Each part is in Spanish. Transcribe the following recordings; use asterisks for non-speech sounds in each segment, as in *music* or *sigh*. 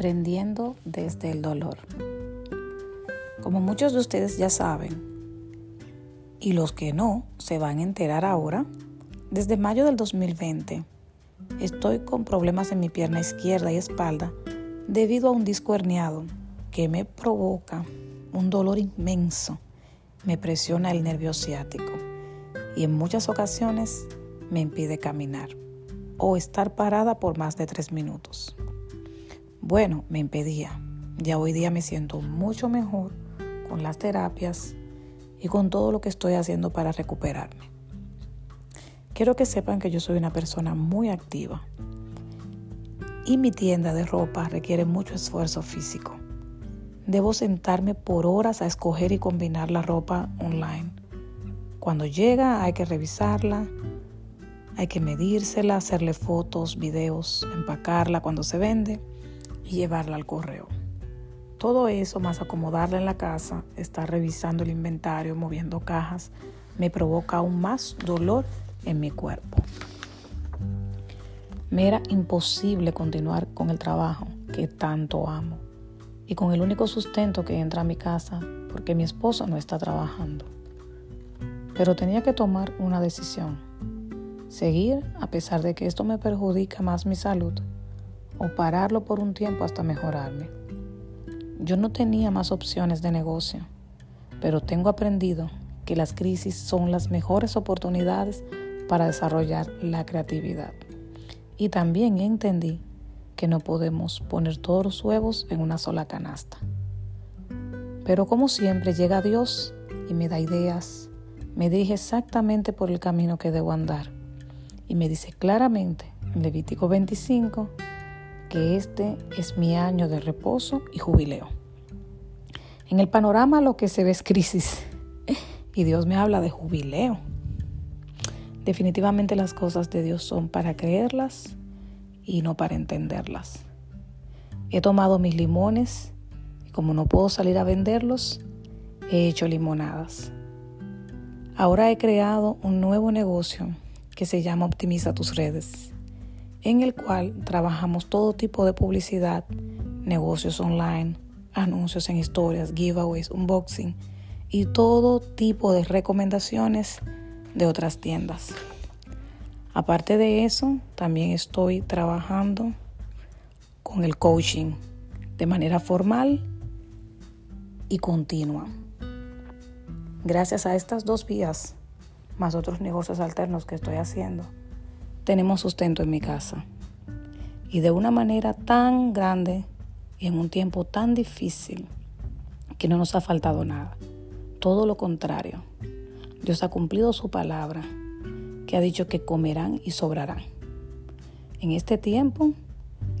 Emprendiendo desde el dolor. Como muchos de ustedes ya saben, y los que no se van a enterar ahora, desde mayo del 2020 estoy con problemas en mi pierna izquierda y espalda debido a un disco herniado que me provoca un dolor inmenso, me presiona el nervio ciático y en muchas ocasiones me impide caminar o estar parada por más de tres minutos. Bueno, me impedía. Ya hoy día me siento mucho mejor con las terapias y con todo lo que estoy haciendo para recuperarme. Quiero que sepan que yo soy una persona muy activa y mi tienda de ropa requiere mucho esfuerzo físico. Debo sentarme por horas a escoger y combinar la ropa online. Cuando llega hay que revisarla, hay que medírsela, hacerle fotos, videos, empacarla cuando se vende y llevarla al correo. Todo eso, más acomodarla en la casa, estar revisando el inventario, moviendo cajas, me provoca aún más dolor en mi cuerpo. Me era imposible continuar con el trabajo que tanto amo y con el único sustento que entra a mi casa porque mi esposo no está trabajando. Pero tenía que tomar una decisión. Seguir a pesar de que esto me perjudica más mi salud o pararlo por un tiempo hasta mejorarme. Yo no tenía más opciones de negocio, pero tengo aprendido que las crisis son las mejores oportunidades para desarrollar la creatividad. Y también entendí que no podemos poner todos los huevos en una sola canasta. Pero como siempre llega Dios y me da ideas, me dirige exactamente por el camino que debo andar y me dice claramente en Levítico 25 que este es mi año de reposo y jubileo. En el panorama lo que se ve es crisis *laughs* y Dios me habla de jubileo. Definitivamente las cosas de Dios son para creerlas y no para entenderlas. He tomado mis limones y como no puedo salir a venderlos, he hecho limonadas. Ahora he creado un nuevo negocio que se llama Optimiza tus redes en el cual trabajamos todo tipo de publicidad, negocios online, anuncios en historias, giveaways, unboxing y todo tipo de recomendaciones de otras tiendas. Aparte de eso, también estoy trabajando con el coaching de manera formal y continua. Gracias a estas dos vías, más otros negocios alternos que estoy haciendo, tenemos sustento en mi casa. Y de una manera tan grande y en un tiempo tan difícil que no nos ha faltado nada. Todo lo contrario. Dios ha cumplido su palabra, que ha dicho que comerán y sobrarán. En este tiempo,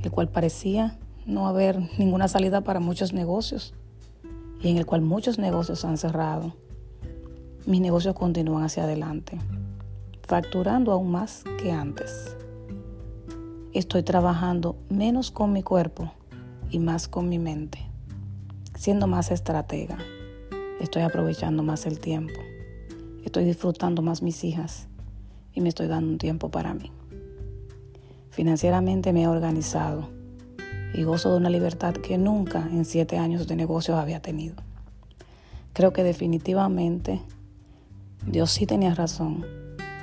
el cual parecía no haber ninguna salida para muchos negocios y en el cual muchos negocios han cerrado, mis negocios continúan hacia adelante facturando aún más que antes. Estoy trabajando menos con mi cuerpo y más con mi mente, siendo más estratega. Estoy aprovechando más el tiempo. Estoy disfrutando más mis hijas y me estoy dando un tiempo para mí. Financieramente me he organizado y gozo de una libertad que nunca en siete años de negocios había tenido. Creo que definitivamente Dios sí tenía razón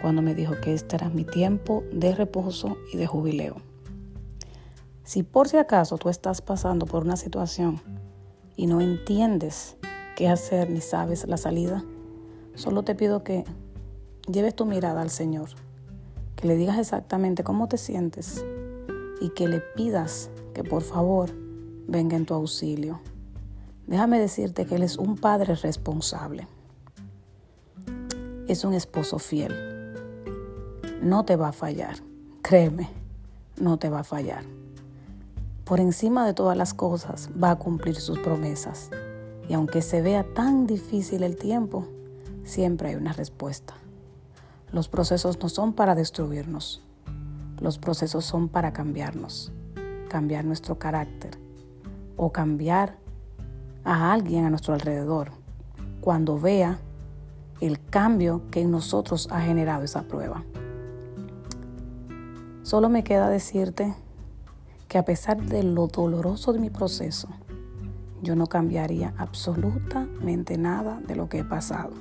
cuando me dijo que este era mi tiempo de reposo y de jubileo. Si por si acaso tú estás pasando por una situación y no entiendes qué hacer ni sabes la salida, solo te pido que lleves tu mirada al Señor, que le digas exactamente cómo te sientes y que le pidas que por favor venga en tu auxilio. Déjame decirte que Él es un padre responsable. Es un esposo fiel no te va a fallar. Créeme, no te va a fallar. Por encima de todas las cosas va a cumplir sus promesas. Y aunque se vea tan difícil el tiempo, siempre hay una respuesta. Los procesos no son para destruirnos. Los procesos son para cambiarnos, cambiar nuestro carácter o cambiar a alguien a nuestro alrededor cuando vea el cambio que en nosotros ha generado esa prueba. Solo me queda decirte que a pesar de lo doloroso de mi proceso, yo no cambiaría absolutamente nada de lo que he pasado.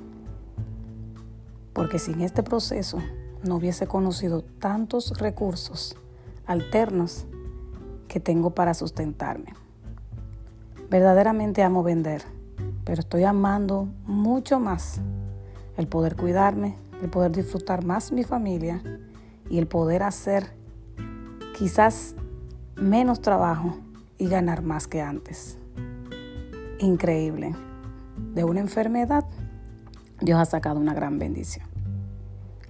Porque sin este proceso no hubiese conocido tantos recursos alternos que tengo para sustentarme. Verdaderamente amo vender, pero estoy amando mucho más el poder cuidarme, el poder disfrutar más mi familia y el poder hacer quizás menos trabajo y ganar más que antes. Increíble. De una enfermedad, Dios ha sacado una gran bendición.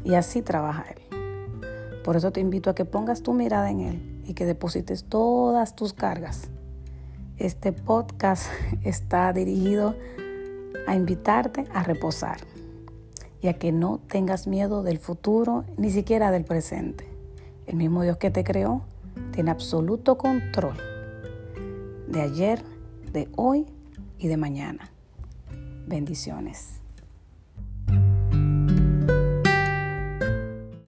Y así trabaja Él. Por eso te invito a que pongas tu mirada en Él y que deposites todas tus cargas. Este podcast *laughs* está dirigido a invitarte a reposar y a que no tengas miedo del futuro ni siquiera del presente. El mismo Dios que te creó tiene absoluto control de ayer, de hoy y de mañana. Bendiciones.